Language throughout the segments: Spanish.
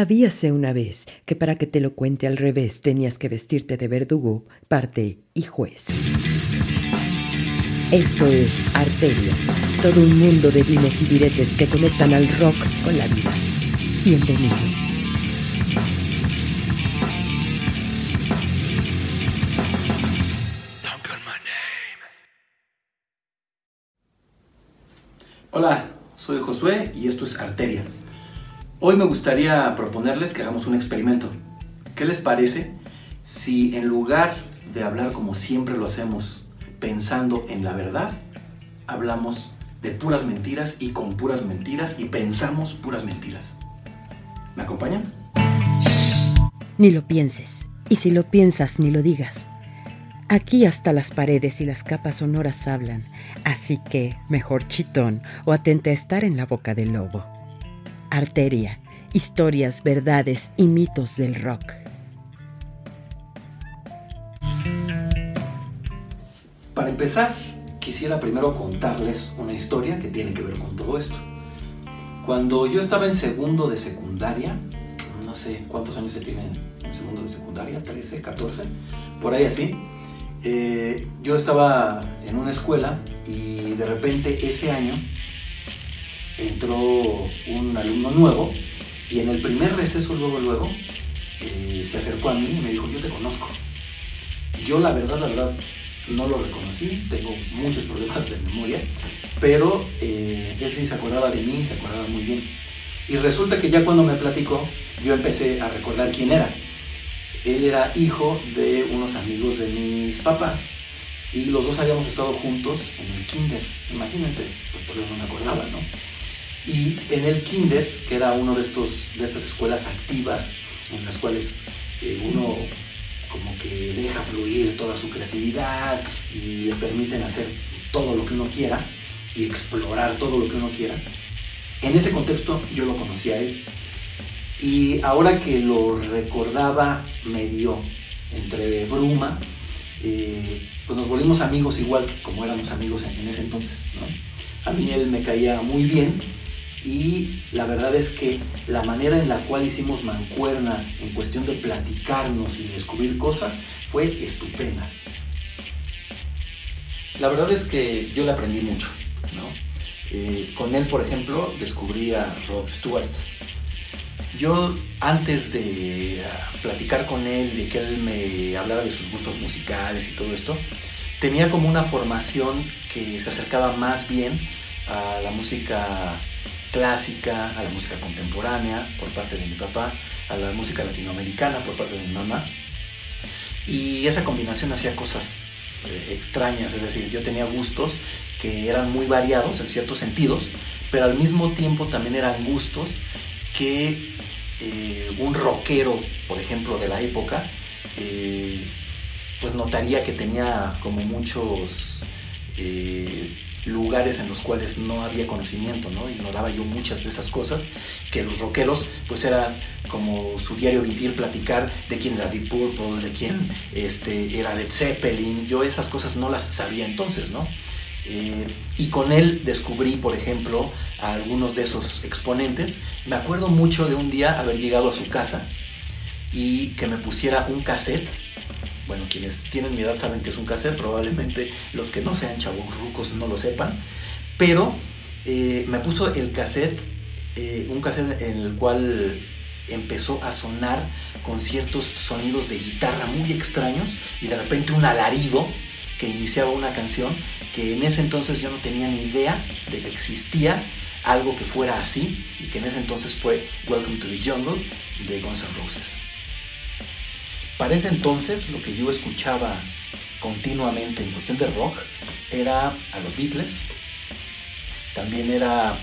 Habíase una vez que para que te lo cuente al revés tenías que vestirte de verdugo, parte y juez. Esto es Arteria, todo un mundo de dimes y diretes que conectan al rock con la vida. Bienvenido. Hola, soy Josué y esto es Arteria. Hoy me gustaría proponerles que hagamos un experimento. ¿Qué les parece si en lugar de hablar como siempre lo hacemos, pensando en la verdad, hablamos de puras mentiras y con puras mentiras y pensamos puras mentiras? ¿Me acompañan? Ni lo pienses. Y si lo piensas, ni lo digas. Aquí hasta las paredes y las capas sonoras hablan, así que mejor chitón o atente a estar en la boca del lobo. Arteria, historias, verdades y mitos del rock. Para empezar, quisiera primero contarles una historia que tiene que ver con todo esto. Cuando yo estaba en segundo de secundaria, no sé cuántos años se tiene en segundo de secundaria, 13, 14, por ahí así, eh, yo estaba en una escuela y de repente ese año entró un alumno nuevo y en el primer receso, luego, luego, eh, se acercó a mí y me dijo, yo te conozco. Yo la verdad, la verdad, no lo reconocí, tengo muchos problemas de memoria, pero eh, él sí se acordaba de mí, se acordaba muy bien. Y resulta que ya cuando me platicó, yo empecé a recordar quién era. Él era hijo de unos amigos de mis papás y los dos habíamos estado juntos en el kinder. Imagínense, pues por eso no me acordaba, ¿no? Y en el kinder, que era uno de, de estas escuelas activas, en las cuales eh, uno como que deja fluir toda su creatividad y le permiten hacer todo lo que uno quiera y explorar todo lo que uno quiera. En ese contexto yo lo conocí a él. Y ahora que lo recordaba medio entre bruma, eh, pues nos volvimos amigos igual como éramos amigos en, ese entonces. A mí él me caía muy bien y la verdad es que la manera en la cual hicimos mancuerna en cuestión de platicarnos y descubrir cosas fue estupenda. La verdad es que yo le aprendí mucho. Eh, con él, por ejemplo, descubrí a Rod Stewart. Yo antes de ah, platicar con él, de que él me hablara de sus gustos musicales y todo esto, tenía como una formación que se acercaba más bien a la música clásica, a la música contemporánea por parte de mi papá, a la música latinoamericana por parte de mi mamá. Y esa combinación hacía cosas eh, extrañas, es decir, yo tenía gustos que eran muy variados en ciertos sentidos, pero al mismo tiempo también eran gustos que eh, un rockero, por ejemplo, de la época, eh, pues notaría que tenía como muchos lugares en los cuales no había conocimiento, ¿no? Ignoraba yo muchas de esas cosas que los rockeros, pues era como su diario vivir, platicar de quién era Deep Purple, de quién este, era Led Zeppelin. Yo esas cosas no las sabía entonces, ¿no? Eh, y con él descubrí, por ejemplo, a algunos de esos exponentes. Me acuerdo mucho de un día haber llegado a su casa y que me pusiera un cassette bueno, quienes tienen mi edad saben que es un cassette, probablemente los que no sean chavos rucos no lo sepan, pero eh, me puso el cassette, eh, un cassette en el cual empezó a sonar con ciertos sonidos de guitarra muy extraños y de repente un alarido que iniciaba una canción que en ese entonces yo no tenía ni idea de que existía algo que fuera así y que en ese entonces fue Welcome to the Jungle de Guns N' Roses. Para ese entonces lo que yo escuchaba continuamente en cuestión de rock era a los Beatles, también era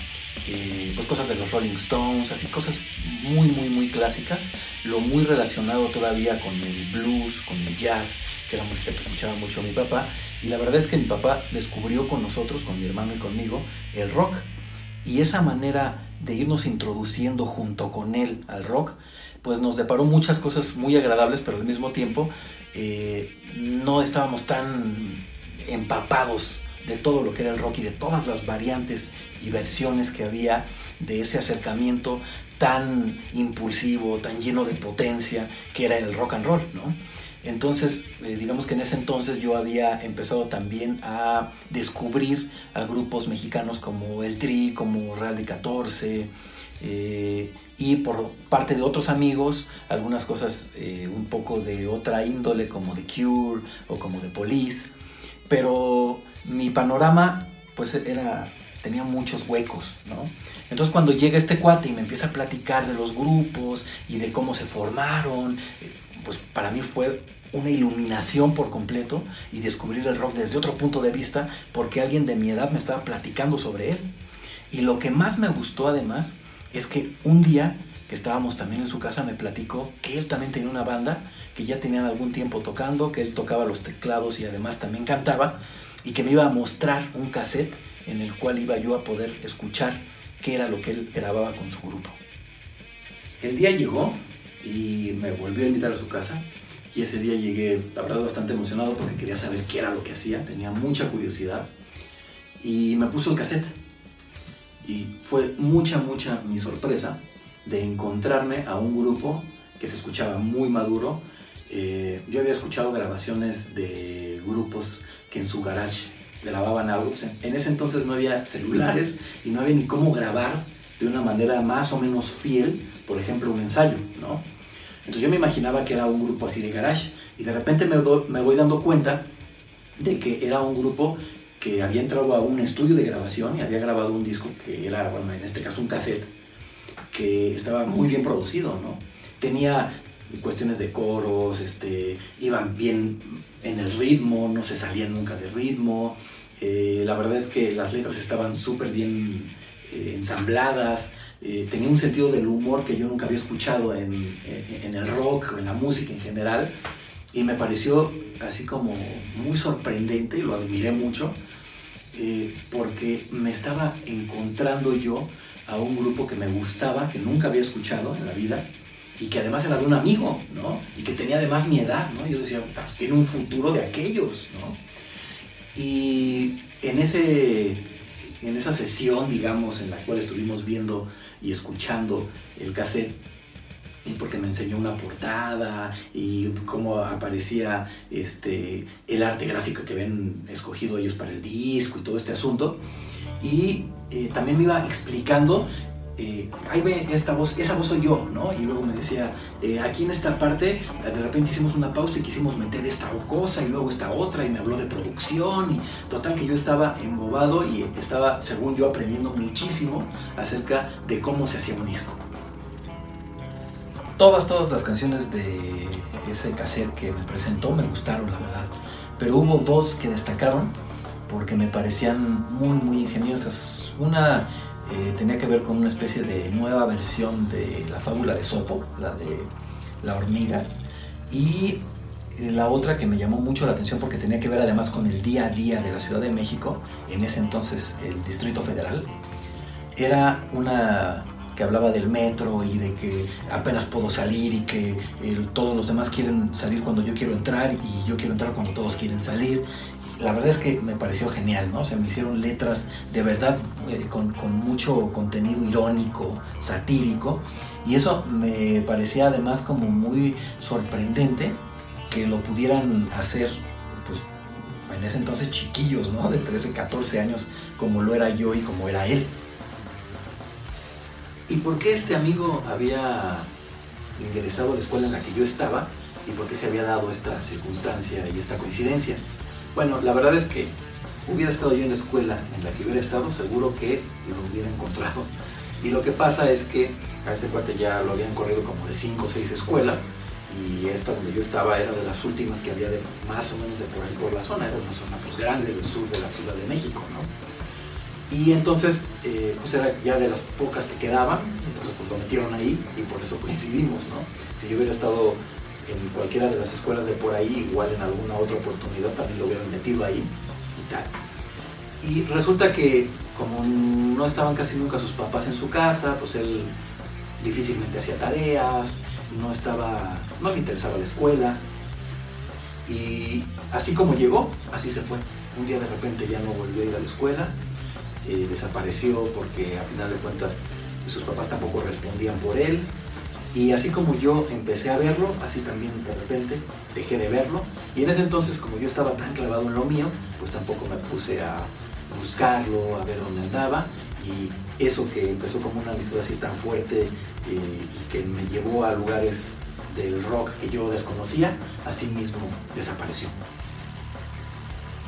eh, pues cosas de los Rolling Stones, así cosas muy muy muy clásicas, lo muy relacionado todavía con el blues, con el jazz, que era música que escuchaba mucho mi papá, y la verdad es que mi papá descubrió con nosotros, con mi hermano y conmigo, el rock, y esa manera de irnos introduciendo junto con él al rock, pues nos deparó muchas cosas muy agradables, pero al mismo tiempo eh, no estábamos tan empapados de todo lo que era el rock y de todas las variantes y versiones que había de ese acercamiento tan impulsivo, tan lleno de potencia que era el rock and roll, ¿no? Entonces, eh, digamos que en ese entonces yo había empezado también a descubrir a grupos mexicanos como El Tri, como Real de 14, eh, y por parte de otros amigos, algunas cosas eh, un poco de otra índole, como The Cure o como The Police, pero mi panorama pues era, tenía muchos huecos, ¿no? Entonces cuando llega este cuate y me empieza a platicar de los grupos y de cómo se formaron, pues para mí fue una iluminación por completo y descubrir el rock desde otro punto de vista porque alguien de mi edad me estaba platicando sobre él. Y lo que más me gustó además es que un día que estábamos también en su casa me platicó que él también tenía una banda, que ya tenían algún tiempo tocando, que él tocaba los teclados y además también cantaba y que me iba a mostrar un cassette en el cual iba yo a poder escuchar qué era lo que él grababa con su grupo. El día llegó y me volvió a invitar a su casa. Y ese día llegué, la verdad, bastante emocionado porque quería saber qué era lo que hacía, tenía mucha curiosidad. Y me puso el cassette. Y fue mucha, mucha mi sorpresa de encontrarme a un grupo que se escuchaba muy maduro. Eh, yo había escuchado grabaciones de grupos que en su garage grababan algo. en ese entonces no había celulares y no había ni cómo grabar de una manera más o menos fiel, por ejemplo, un ensayo, ¿no? Entonces yo me imaginaba que era un grupo así de garage y de repente me, me voy dando cuenta de que era un grupo que había entrado a un estudio de grabación y había grabado un disco que era, bueno, en este caso un cassette, que estaba muy bien producido, ¿no? Tenía cuestiones de coros, este, iban bien en el ritmo, no se salían nunca de ritmo. Eh, la verdad es que las letras estaban súper bien eh, ensambladas, eh, tenía un sentido del humor que yo nunca había escuchado en, en, el rock o en la música en general y me pareció así como muy sorprendente y lo admiré mucho eh, porque me estaba encontrando yo a un grupo que me gustaba, que nunca había escuchado en la vida y que además era de un amigo, ¿no? Y que tenía además mi edad, ¿no? Yo decía, pues tiene un futuro de aquellos, ¿no? Y en ese en esa sesión, digamos, en la cual estuvimos viendo y escuchando el cassette, porque me enseñó una portada y cómo aparecía este, el arte gráfico que habían escogido ellos para el disco y todo este asunto. Y eh, también me iba explicando eh, ahí ve esta voz, esa voz soy yo, ¿no? Y luego me decía, eh, aquí en esta parte, de repente hicimos una pausa y quisimos meter esta cosa y luego esta otra y me habló de producción y total que yo estaba embobado y estaba, según yo, aprendiendo muchísimo acerca de cómo se hacía un disco. Todas, todas las canciones de ese cassette que me presentó me gustaron, la verdad. Pero hubo dos que destacaron porque me parecían muy, muy ingeniosas. Una eh, tenía que ver con una especie de nueva versión de la fábula de Sopo, la de la hormiga, y eh, la otra que me llamó mucho la atención porque tenía que ver además con el día a día de la Ciudad de México, en ese entonces el Distrito Federal, era una que hablaba del metro y de que apenas puedo salir y que todos los demás quieren salir cuando yo quiero entrar y yo quiero entrar cuando todos quieren salir la verdad es que me pareció genial, ¿no? O sea, me hicieron letras de verdad eh, con, mucho contenido irónico, satírico, y eso me parecía además como muy sorprendente que lo pudieran hacer, pues, en ese entonces chiquillos, ¿no? De 13, 14 años, como lo era yo y como era él. ¿Y por qué este amigo había ingresado a la escuela en la que yo estaba? ¿Y por qué se había dado esta circunstancia y esta coincidencia? Bueno, la verdad es que hubiera estado yo en la escuela en la que hubiera estado, seguro que lo hubiera encontrado. Y lo que pasa es que a este cuate ya lo habían corrido como de 5 o 6 escuelas y esta donde yo estaba era de las últimas que había de más o menos de por ahí por la zona, era una zona pues grande del sur de la Ciudad de México, ¿no? Y entonces, eh, pues era ya de las pocas que quedaban, entonces pues lo metieron ahí y por eso coincidimos, ¿no? Si yo hubiera estado en cualquiera de las escuelas de por ahí, igual en alguna otra oportunidad también lo hubieran metido ahí y tal. Y resulta que como no estaban casi nunca sus papás en su casa, pues él difícilmente hacía tareas, no estaba, no le interesaba la escuela. Y así como llegó, así se fue. Un día de repente ya no volvió a ir a la escuela, eh, desapareció porque a final de cuentas sus papás tampoco respondían por él. Y así como yo empecé a verlo, así también de repente dejé de verlo. Y en ese entonces, como yo estaba tan clavado en lo mío, pues tampoco me puse a buscarlo, a ver dónde andaba. Y eso que empezó como una amistad así tan fuerte eh, y que me llevó a lugares del rock que yo desconocía, así mismo desapareció.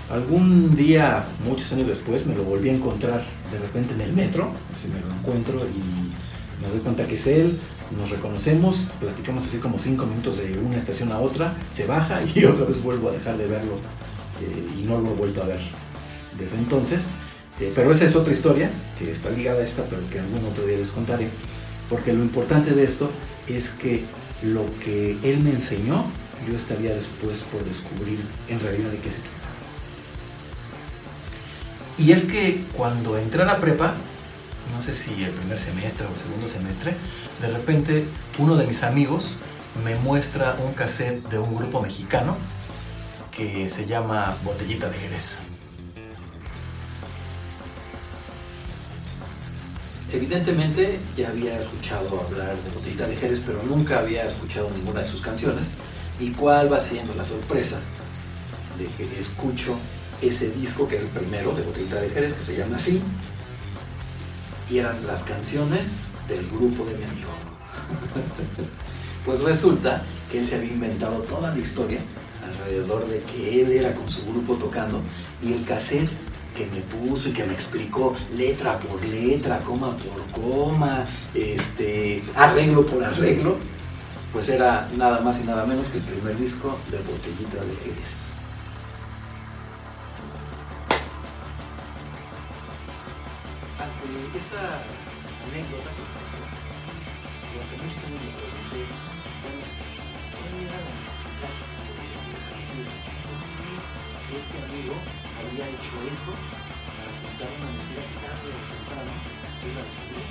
Algún día, muchos años después, me lo volví a encontrar de repente en el metro, me lo encuentro y me doy cuenta que es él, nos reconocemos, platicamos así como cinco minutos de una estación a otra, se baja y otra vez vuelvo a dejar de verlo eh, y no lo he vuelto a ver desde entonces. Eh, pero esa es otra historia que está ligada a esta, pero que algún otro día les contaré, porque lo importante de esto es que lo que él me enseñó, yo estaría después por descubrir en realidad de qué se trata. Y es que cuando entré a la prepa, no sé si el primer semestre o el segundo semestre, de repente uno de mis amigos me muestra un cassette de un grupo mexicano que se llama Botellita de Jerez. Evidentemente ya había escuchado hablar de Botellita de Jerez, pero nunca había escuchado ninguna de sus canciones. ¿Y cuál va siendo la sorpresa de que escucho ese disco, que era el primero de Botellita de Jerez, que se llama así, y eran las canciones del grupo de mi amigo. pues resulta que él se había inventado toda la historia alrededor de que él era con su grupo tocando y el cassette que me puso y que me explicó letra por letra, coma por coma, este, arreglo por arreglo, pues era nada más y nada menos que el primer disco de Botellita de Jerez. Esta anécdota que pasó, durante muchos años me pregunté, ¿cuál era la necesidad de decir esa mentira? ¿Por qué este amigo había hecho eso para contar una mentira que tarde o temprano se iba a descubrir?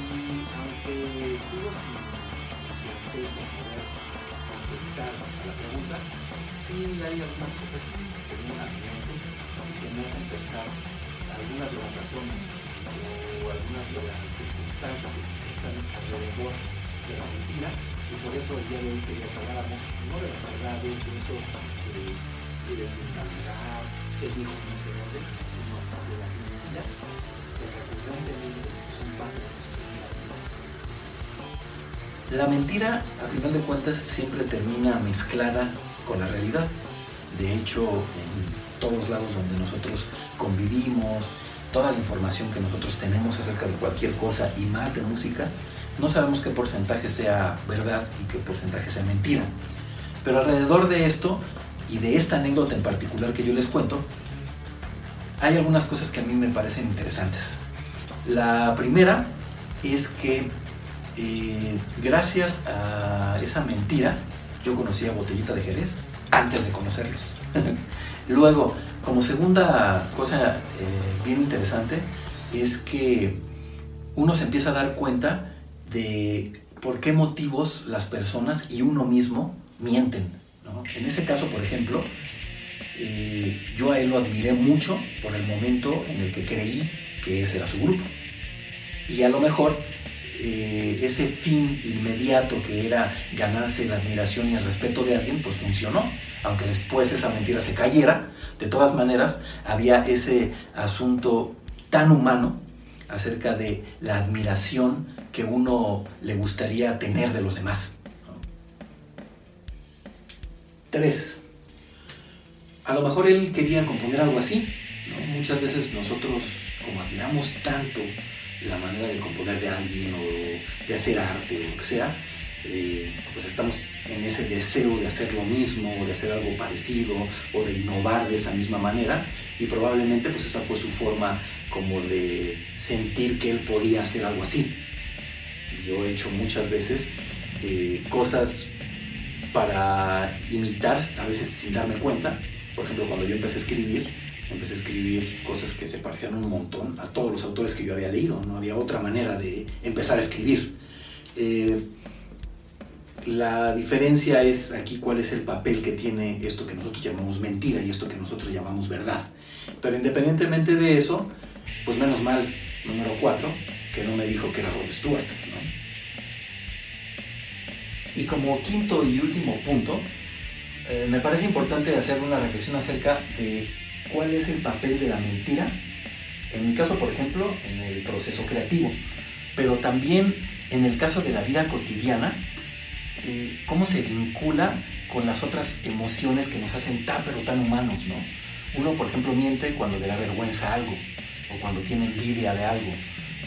Y aunque sigo sin certeza de poder contestar a la pregunta, sí hay algunas cosas que me han que me hacen pensar algunas de las razones o algunas de las circunstancias que están alrededor de la mentira y por eso el día de hoy quería que habláramos no de las verdades, de eso de, mentalidad, se dijo no sé dónde, sino de las mentiras que recurrentemente son parte de la. La mentira, a final de cuentas, siempre termina mezclada con la realidad. De hecho, en todos lados donde nosotros convivimos, toda la información que nosotros tenemos acerca de cualquier cosa y más de música, no sabemos qué porcentaje sea verdad y qué porcentaje sea mentira. Pero alrededor de esto y de esta anécdota en particular que yo les cuento, hay algunas cosas que a mí me parecen interesantes. La primera es que eh, gracias a esa mentira, yo conocí a Botellita de Jerez antes de conocerlos. Luego, como segunda cosa eh, bien interesante, es que uno se empieza a dar cuenta de por qué motivos las personas y uno mismo mienten. En ese caso, por ejemplo, eh, yo a él lo admiré mucho por el momento en el que creí que ese era su grupo. Y a lo mejor eh, ese fin inmediato que era ganarse la admiración y el respeto de alguien, pues funcionó aunque después esa mentira se cayera, de todas maneras había ese asunto tan humano acerca de la admiración que uno le gustaría tener de los demás. Tres, a lo mejor él quería componer algo así. Muchas veces nosotros, como admiramos tanto la manera de componer de alguien o de hacer arte o lo que sea, eh, pues estamos en ese deseo de hacer lo mismo, de hacer algo parecido o de innovar de esa misma manera y probablemente pues esa fue su forma como de sentir que él podía hacer algo así. Yo he hecho muchas veces eh, cosas para imitar, a veces sin darme cuenta. Por ejemplo, cuando yo empecé a escribir, empecé a escribir cosas que se parecían un montón a todos los autores que yo había leído. No había otra manera de empezar a escribir. Eh, la diferencia es aquí cuál es el papel que tiene esto que nosotros llamamos mentira y esto que nosotros llamamos verdad. Pero independientemente de eso, pues menos mal, número cuatro, que no me dijo que era Rod Stewart. Y como quinto y último punto, eh, me parece importante hacer una reflexión acerca de cuál es el papel de la mentira, en mi caso, por ejemplo, en el proceso creativo, pero también en el caso de la vida cotidiana, eh, cómo se vincula con las otras emociones que nos hacen tan pero tan humanos, ¿no? Uno, por ejemplo, miente cuando le da vergüenza algo, o cuando tiene envidia de algo,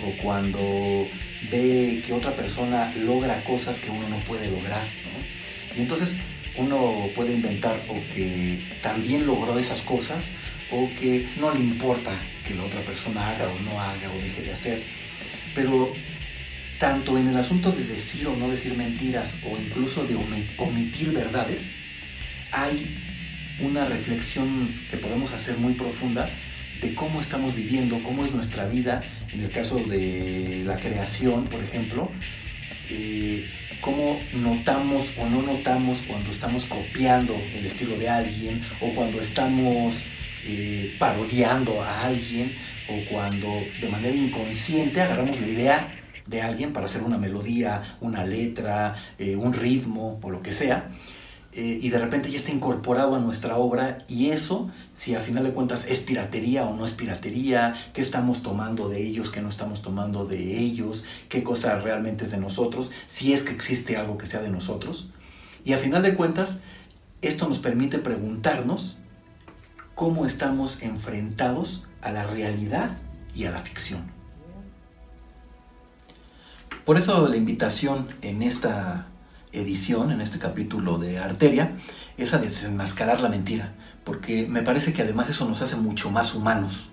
o cuando ve que otra persona logra cosas que uno no puede lograr, ¿no? Y entonces uno puede inventar o que también logró esas cosas o que no le importa que la otra persona haga o no haga o deje de hacer. Pero tanto en el asunto de decir o no decir mentiras o incluso de omitir verdades, hay una reflexión que podemos hacer muy profunda de cómo estamos viviendo, cómo es nuestra vida, en el caso de la creación, por ejemplo, eh, cómo notamos o no notamos cuando estamos copiando el estilo de alguien o cuando estamos eh, parodiando a alguien o cuando de manera inconsciente agarramos la idea de alguien para hacer una melodía, una letra, eh, un ritmo o lo que sea eh, y de repente ya está incorporado a nuestra obra y eso, si a final de cuentas es piratería o no es piratería, qué estamos tomando de ellos, qué no estamos tomando de ellos, qué cosa realmente es de nosotros, si es que existe algo que sea de nosotros. Y a final de cuentas, esto nos permite preguntarnos cómo estamos enfrentados a la realidad y a la ficción. Por eso la invitación en esta edición, en este capítulo de Arteria, es a desenmascarar la mentira, porque me parece que además eso nos hace mucho más humanos.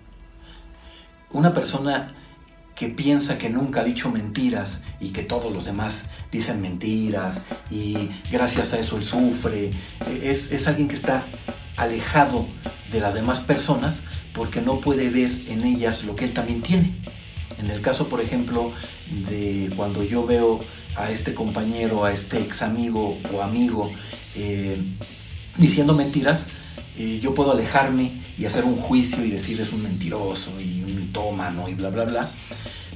Una persona que piensa que nunca ha dicho mentiras y que todos los demás dicen mentiras y gracias a eso él sufre, es, es alguien que está alejado de las demás personas porque no puede ver en ellas lo que él también tiene. En el caso, por ejemplo, de cuando yo veo a este compañero, a este ex amigo o amigo eh, diciendo mentiras, eh, yo puedo alejarme y hacer un juicio y decir es un mentiroso y un mitómano y bla, bla, bla.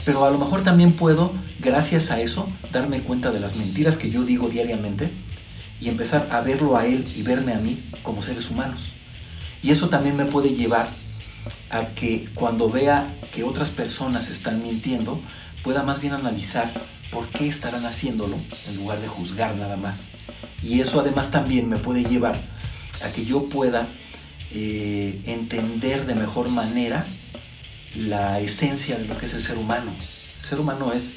Pero a lo mejor también puedo, gracias a eso, darme cuenta de las mentiras que yo digo diariamente y empezar a verlo a él y verme a mí como seres humanos. Y eso también me puede llevar a que cuando vea que otras personas están mintiendo, pueda más bien analizar por qué estarán haciéndolo en lugar de juzgar nada más. Y eso además también me puede llevar a que yo pueda eh, entender de mejor manera la esencia de lo que es el ser humano. El ser humano es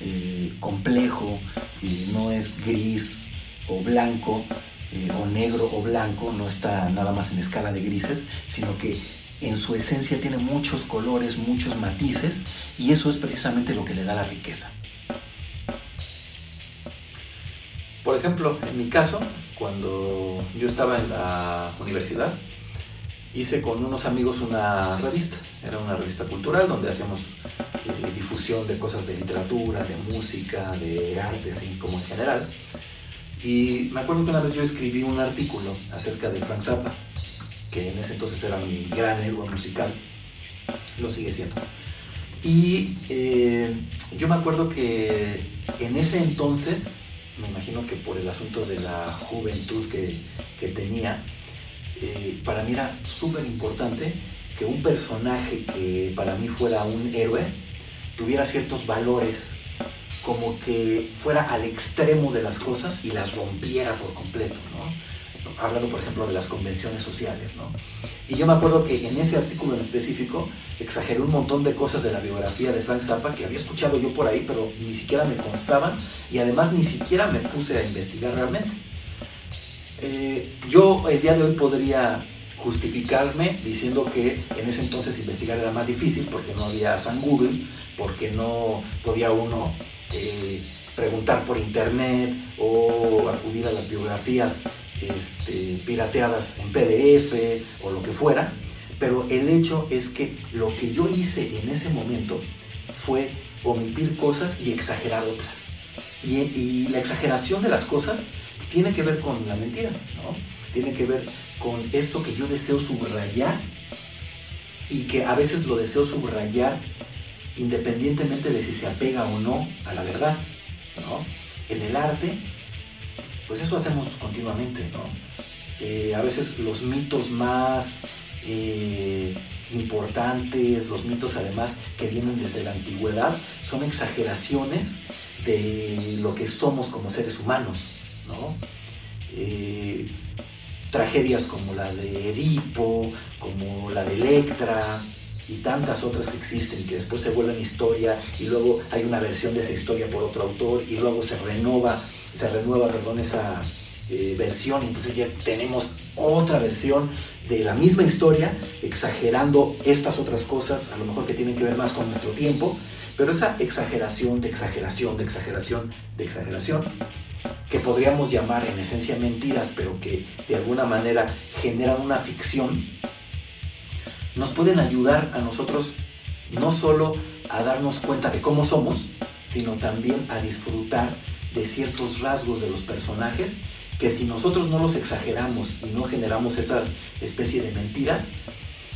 eh, complejo, no es gris o blanco, eh, o negro o blanco, no está nada más en escala de grises, sino que en su esencia tiene muchos colores, muchos matices, y eso es precisamente lo que le da la riqueza. Por ejemplo, en mi caso, cuando yo estaba en la universidad, hice con unos amigos una revista. Era una revista cultural donde hacíamos eh, difusión de cosas de literatura, de música, de arte, así como en general. Y me acuerdo que una vez yo escribí un artículo acerca de Frank Zappa, que en ese entonces era mi gran héroe musical, lo sigue siendo. Y eh, yo me acuerdo que en ese entonces me imagino que por el asunto de la juventud que, tenía, eh, para mí era súper importante que un personaje que para mí fuera un héroe tuviera ciertos valores, como que fuera al extremo de las cosas y las rompiera por completo, ¿no? Hablando por ejemplo de las convenciones sociales, ¿no? Y yo me acuerdo que en ese artículo en específico exageré un montón de cosas de la biografía de Frank Zappa que había escuchado yo por ahí, pero ni siquiera me constaban y además ni siquiera me puse a investigar realmente. Eh, yo el día de hoy podría justificarme diciendo que en ese entonces investigar era más difícil porque no había San Google, porque no podía uno eh, preguntar por internet o acudir a las biografías este, pirateadas en PDF o lo que fuera, pero el hecho es que lo que yo hice en ese momento fue omitir cosas y exagerar otras. Y, la exageración de las cosas tiene que ver con la mentira, ¿no? Tiene que ver con esto que yo deseo subrayar y que a veces lo deseo subrayar independientemente de si se apega o no a la verdad. En el arte, pues eso hacemos continuamente. Eh, a veces los mitos más eh, importantes, los mitos además que vienen desde la antigüedad, son exageraciones de lo que somos como seres humanos. Eh, tragedias como la de Edipo, como la de Electra, y tantas otras que existen que después se vuelven historia y luego hay una versión de esa historia por otro autor y luego se renueva, se renueva, perdón, esa eh, versión. Entonces ya tenemos otra versión de la misma historia exagerando estas otras cosas, a lo mejor que tienen que ver más con nuestro tiempo, pero esa exageración de exageración, de exageración, de exageración, que podríamos llamar en esencia mentiras, pero que de alguna manera generan una ficción, nos pueden ayudar a nosotros no solo a darnos cuenta de cómo somos, sino también a disfrutar de ciertos rasgos de los personajes que si nosotros no los exageramos y no generamos esa especie de mentiras,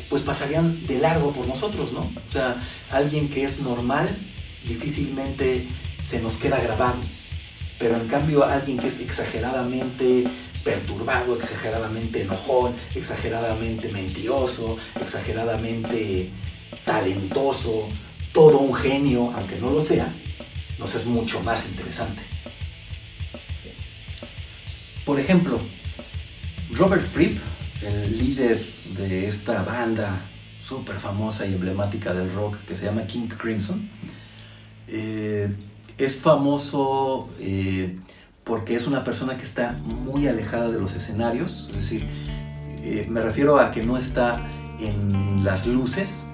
pues pasarían de largo por nosotros, ¿no? O sea, alguien que es normal difícilmente se nos queda grabado, pero en cambio alguien que es exageradamente perturbado, exageradamente enojón, exageradamente mentiroso, exageradamente talentoso, todo un genio, aunque no lo sea, nos es mucho más interesante. Por ejemplo, Robert Fripp, el líder de esta banda súper famosa y emblemática del rock que se llama King Crimson, eh, es famoso eh, porque es una persona que está muy alejada de los escenarios, es decir, eh, me refiero a que no está en las luces,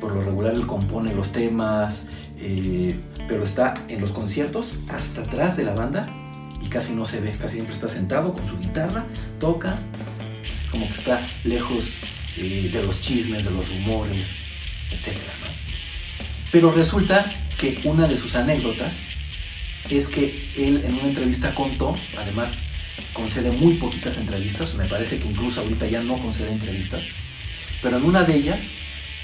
por lo regular él compone los temas, eh, pero está en los conciertos hasta atrás de la banda y casi no se ve, casi siempre está sentado con su guitarra, toca, como que está lejos eh, de los chismes, de los rumores, etc. Pero resulta que una de sus anécdotas es que él en una entrevista contó, además concede muy poquitas entrevistas, me parece que incluso ahorita ya no concede entrevistas, pero en una de ellas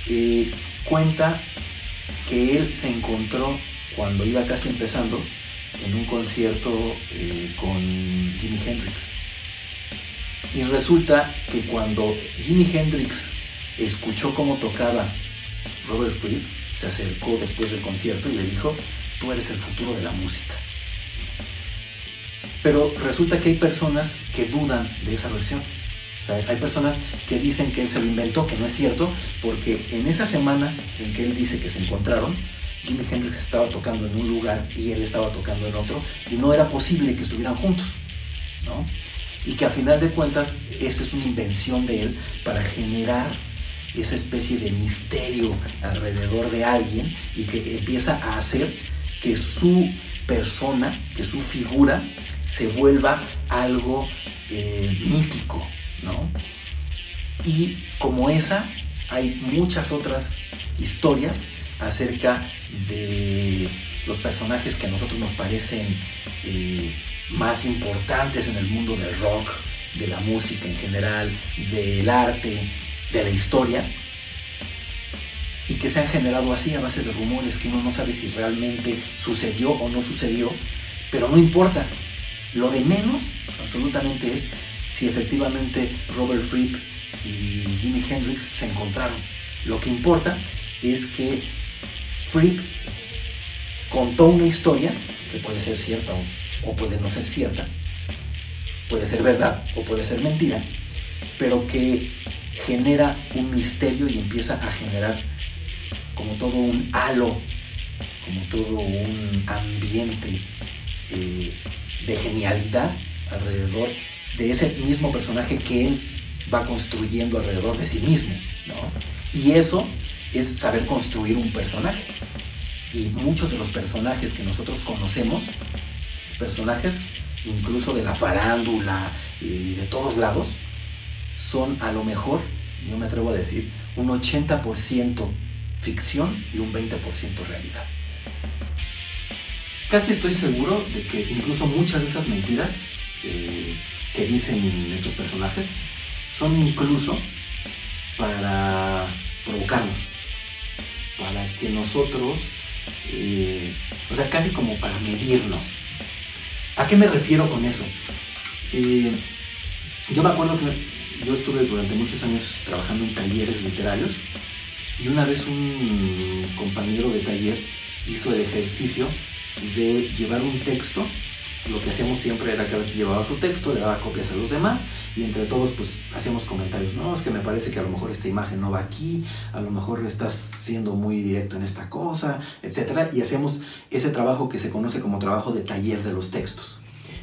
eh, cuenta que él se encontró cuando iba casi empezando en un concierto eh, con Jimi Hendrix. Y resulta que cuando Jimi Hendrix escuchó cómo tocaba Robert Fripp, se acercó después del concierto y le dijo, tú eres el futuro de la música. Pero resulta que hay personas que dudan de esa versión. hay personas que dicen que él se lo inventó, que no es cierto, porque en esa semana en que él dice que se encontraron, Jimi Hendrix estaba tocando en un lugar y él estaba tocando en otro, y no era posible que estuvieran juntos. Y que a final de cuentas, esa es una invención de él para generar esa especie de misterio alrededor de alguien y que empieza a hacer que su persona, que su figura se vuelva algo eh, mítico, ¿no? Y como esa, hay muchas otras historias acerca de los personajes que a nosotros nos parecen eh, más importantes en el mundo del rock, de la música en general, del arte, de la historia, y que se han generado así a base de rumores que uno no sabe si realmente sucedió o no sucedió, pero no importa. Lo de menos, absolutamente, es si efectivamente Robert Fripp y Jimi Hendrix se encontraron. Lo que importa es que Fripp contó una historia, que puede ser cierta o, puede no ser cierta, puede ser verdad o puede ser mentira, pero que genera un misterio y empieza a generar como todo un halo, como todo un ambiente eh, de genialidad alrededor de ese mismo personaje que él va construyendo alrededor de sí mismo. Y eso es saber construir un personaje. Y muchos de los personajes que nosotros conocemos, personajes incluso de la farándula y de todos lados, son a lo mejor, yo me atrevo a decir, un 80% ficción y un 20% realidad. Casi estoy seguro de que incluso muchas de esas mentiras eh, que dicen estos personajes son incluso para provocarnos. Para que nosotros, eh, o sea, casi como para medirnos. ¿A qué me refiero con eso? Eh, yo me acuerdo que yo estuve durante muchos años trabajando en talleres literarios y una vez un compañero de taller hizo el ejercicio de llevar un texto. Lo que hacíamos siempre era que cada quien llevaba su texto, le daba copias a los demás y entre todos pues hacíamos comentarios, no, es que me parece que a lo mejor esta imagen no va aquí, a lo mejor estás siendo muy directo en esta cosa, etc. Y hacíamos ese trabajo que se conoce como trabajo de taller de los textos.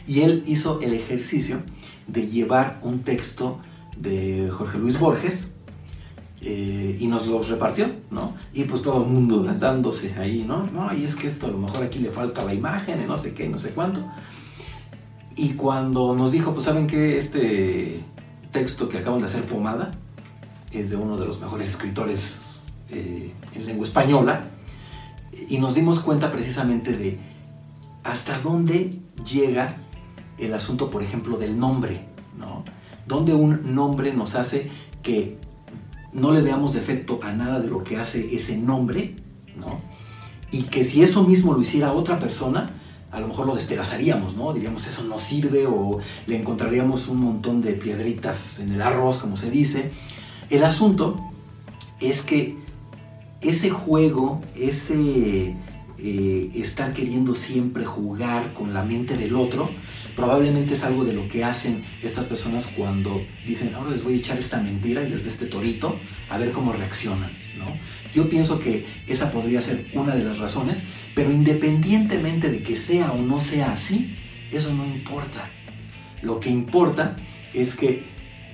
Y él hizo el ejercicio de llevar un texto de Jorge Luis Borges eh, y nos los repartió, ¿no? Y pues todo el mundo dándose ahí, ¿no? No, y es que esto a lo mejor aquí le falta la imagen y no sé qué, no sé cuánto. Y cuando nos dijo, pues saben que este texto que acaban de hacer Pomada es de uno de los mejores escritores eh, en lengua española, y nos dimos cuenta precisamente de hasta dónde llega el asunto, por ejemplo, del nombre, ¿no? Donde un nombre nos hace que no le veamos defecto a nada de lo que hace ese nombre, ¿no? Y que si eso mismo lo hiciera otra persona, a lo mejor lo despedazaríamos, ¿no? Diríamos, eso no sirve o le encontraríamos un montón de piedritas en el arroz, como se dice. El asunto es que ese juego, ese eh, estar queriendo siempre jugar con la mente del otro, Probablemente es algo de lo que hacen estas personas cuando dicen, ahora les voy a echar esta mentira y les doy este torito, a ver cómo reaccionan, ¿no? Yo pienso que esa podría ser una de las razones, pero independientemente de que sea o no sea así, eso no importa. Lo que importa es que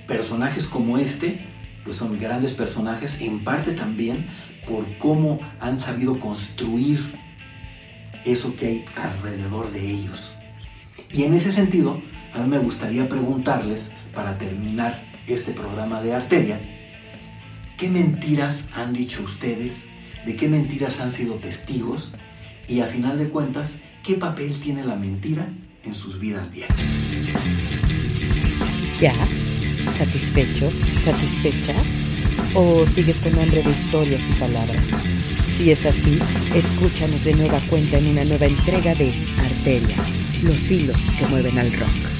personajes como este, pues son grandes personajes, en parte también por cómo han sabido construir eso que hay alrededor de ellos. Y en ese sentido, a mí me gustaría preguntarles, para terminar este programa de Arteria, ¿qué mentiras han dicho ustedes? ¿De qué mentiras han sido testigos? Y a final de cuentas, ¿qué papel tiene la mentira en sus vidas diarias? ¿Ya? ¿Satisfecho? ¿Satisfecha? ¿O sigues con hambre de historias y palabras? Si es así, escúchanos de nueva cuenta en una nueva entrega de Arteria los hilos que mueven al rock.